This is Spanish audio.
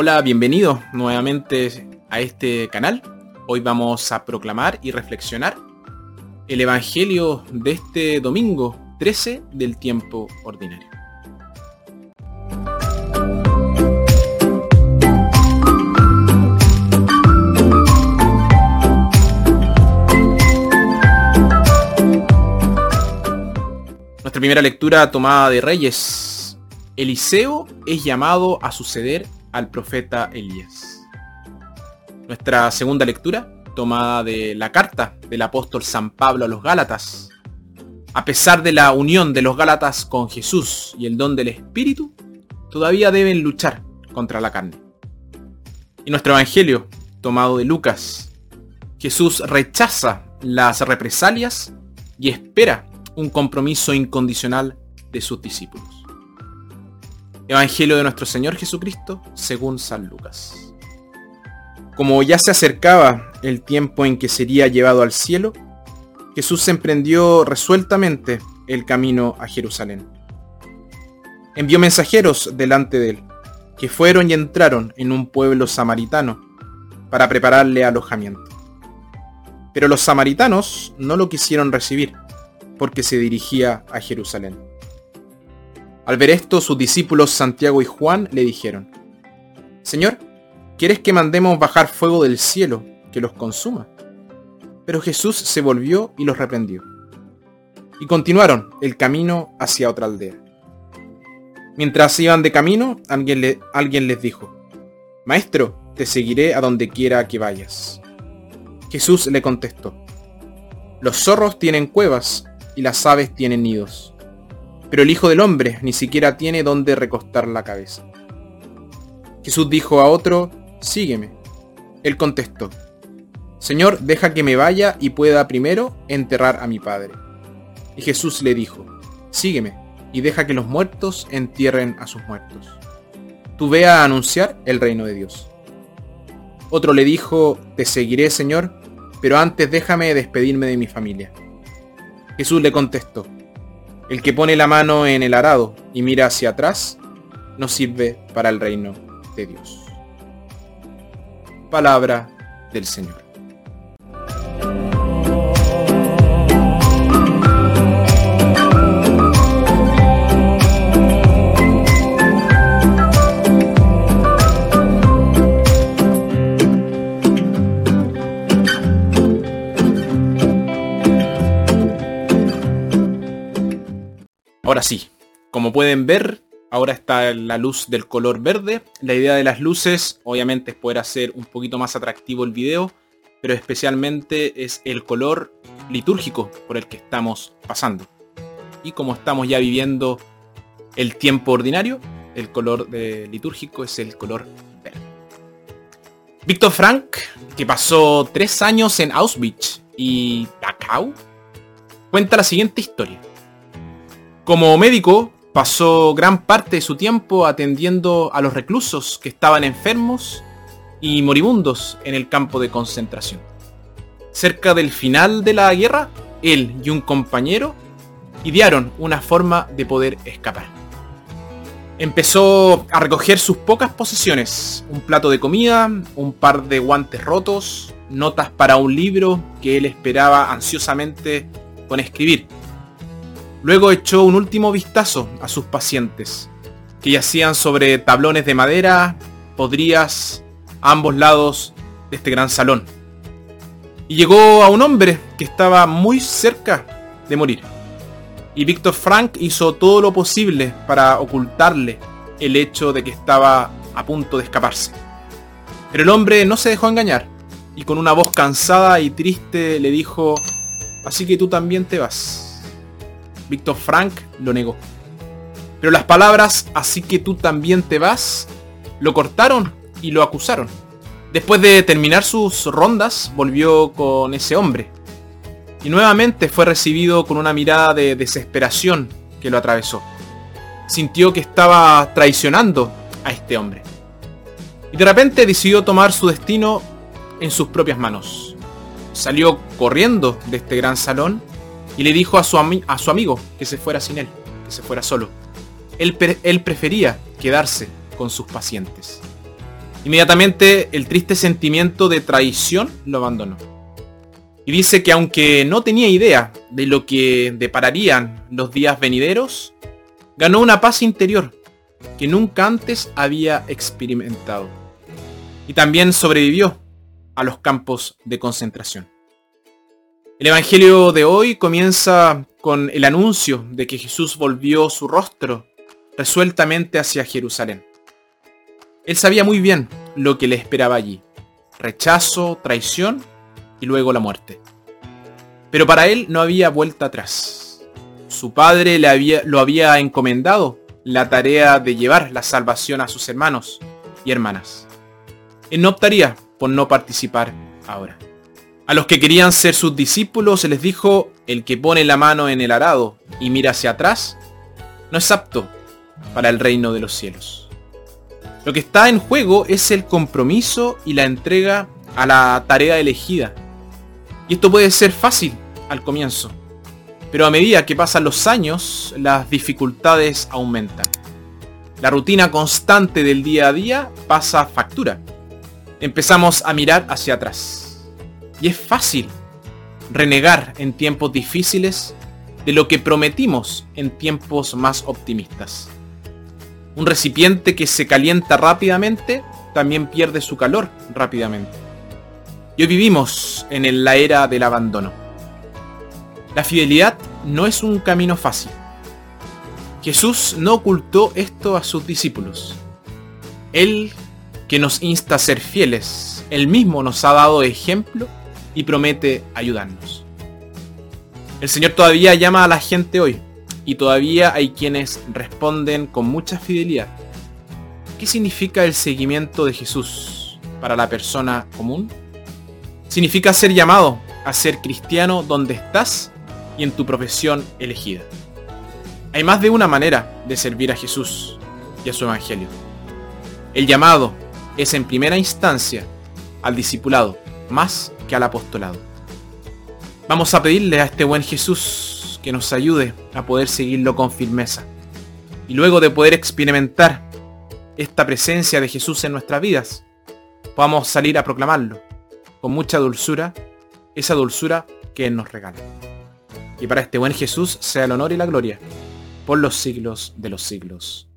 Hola, bienvenido nuevamente a este canal. Hoy vamos a proclamar y reflexionar el Evangelio de este domingo 13 del tiempo ordinario. Nuestra primera lectura tomada de Reyes. Eliseo es llamado a suceder al profeta Elías. Nuestra segunda lectura, tomada de la carta del apóstol San Pablo a los Gálatas. A pesar de la unión de los Gálatas con Jesús y el don del Espíritu, todavía deben luchar contra la carne. Y nuestro Evangelio, tomado de Lucas, Jesús rechaza las represalias y espera un compromiso incondicional de sus discípulos. Evangelio de nuestro Señor Jesucristo según San Lucas. Como ya se acercaba el tiempo en que sería llevado al cielo, Jesús emprendió resueltamente el camino a Jerusalén. Envió mensajeros delante de él, que fueron y entraron en un pueblo samaritano para prepararle alojamiento. Pero los samaritanos no lo quisieron recibir, porque se dirigía a Jerusalén. Al ver esto, sus discípulos Santiago y Juan le dijeron, Señor, ¿quieres que mandemos bajar fuego del cielo que los consuma? Pero Jesús se volvió y los reprendió. Y continuaron el camino hacia otra aldea. Mientras iban de camino, alguien, les dijo, Maestro, te seguiré a donde quiera que vayas. Jesús le contestó, Los zorros tienen cuevas y las aves tienen nidos pero el Hijo del Hombre ni siquiera tiene donde recostar la cabeza. Jesús dijo a otro, sígueme. Él contestó, Señor, deja que me vaya y pueda primero enterrar a mi Padre. Y Jesús le dijo, sígueme y deja que los muertos entierren a sus muertos. Tú ve a anunciar el reino de Dios. Otro le dijo, te seguiré, Señor, pero antes déjame despedirme de mi familia. Jesús le contestó, el que pone la mano en el arado y mira hacia atrás, no sirve para el reino de Dios. Palabra del Señor. Ahora sí, como pueden ver, ahora está la luz del color verde. La idea de las luces, obviamente, es poder hacer un poquito más atractivo el video, pero especialmente es el color litúrgico por el que estamos pasando. Y como estamos ya viviendo el tiempo ordinario, el color litúrgico es el color verde. Víctor Frank, que pasó tres años en Auschwitz y Dachau, cuenta la siguiente historia. Como médico, pasó gran parte de su tiempo atendiendo a los reclusos que estaban enfermos y moribundos en el campo de concentración. Cerca del final de la guerra, él y un compañero idearon una forma de poder escapar. Empezó a recoger sus pocas posesiones, un plato de comida, un par de guantes rotos, notas para un libro que él esperaba ansiosamente con escribir Luego echó un último vistazo a sus pacientes, que yacían sobre tablones de madera, podrías, a ambos lados de este gran salón. Y llegó a un hombre que estaba muy cerca de morir. Y Víctor Frank hizo todo lo posible para ocultarle el hecho de que estaba a punto de escaparse. Pero el hombre no se dejó engañar y con una voz cansada y triste le dijo, así que tú también te vas. Víctor Frank lo negó. Pero las palabras, así que tú también te vas, lo cortaron y lo acusaron. Después de terminar sus rondas, volvió con ese hombre. Y nuevamente fue recibido con una mirada de desesperación que lo atravesó. Sintió que estaba traicionando a este hombre. Y de repente decidió tomar su destino en sus propias manos. Salió corriendo de este gran salón y le dijo a su, amigo que se fuera sin él, que se fuera solo. Él prefería quedarse con sus pacientes. Inmediatamente el triste sentimiento de traición lo abandonó. Y dice que aunque no tenía idea de lo que depararían los días venideros, ganó una paz interior que nunca antes había experimentado. Y también sobrevivió a los campos de concentración. El Evangelio de hoy comienza con el anuncio de que Jesús volvió su rostro resueltamente hacia Jerusalén. Él sabía muy bien lo que le esperaba allí. Rechazo, traición y luego la muerte. Pero para él no había vuelta atrás. Su padre le había, lo había encomendado la tarea de llevar la salvación a sus hermanos y hermanas. Él no optaría por no participar ahora. A los que querían ser sus discípulos se les dijo, el que pone la mano en el arado y mira hacia atrás, no es apto para el reino de los cielos. Lo que está en juego es el compromiso y la entrega a la tarea elegida. Y esto puede ser fácil al comienzo, pero a medida que pasan los años, las dificultades aumentan. La rutina constante del día a día pasa factura. Empezamos a mirar hacia atrás. Y es fácil renegar en tiempos difíciles de lo que prometimos en tiempos más optimistas. Un recipiente que se calienta rápidamente también pierde su calor rápidamente. Y hoy vivimos en la era del abandono. La fidelidad no es un camino fácil. Jesús no ocultó esto a sus discípulos. Él, que nos insta a ser fieles, él mismo nos ha dado ejemplo y promete ayudarnos. El Señor todavía llama a la gente hoy y todavía hay quienes responden con mucha fidelidad. ¿Qué significa el seguimiento de Jesús para la persona común? Significa ser llamado a ser cristiano donde estás y en tu profesión elegida. Hay más de una manera de servir a Jesús y a su Evangelio. El llamado es en primera instancia al discipulado más que al apostolado. Vamos a pedirle a este buen Jesús que nos ayude a poder seguirlo con firmeza. Y luego de poder experimentar esta presencia de Jesús en nuestras vidas, podamos salir a proclamarlo con mucha dulzura, esa dulzura que Él nos regala. Y para este buen Jesús sea el honor y la gloria por los siglos de los siglos.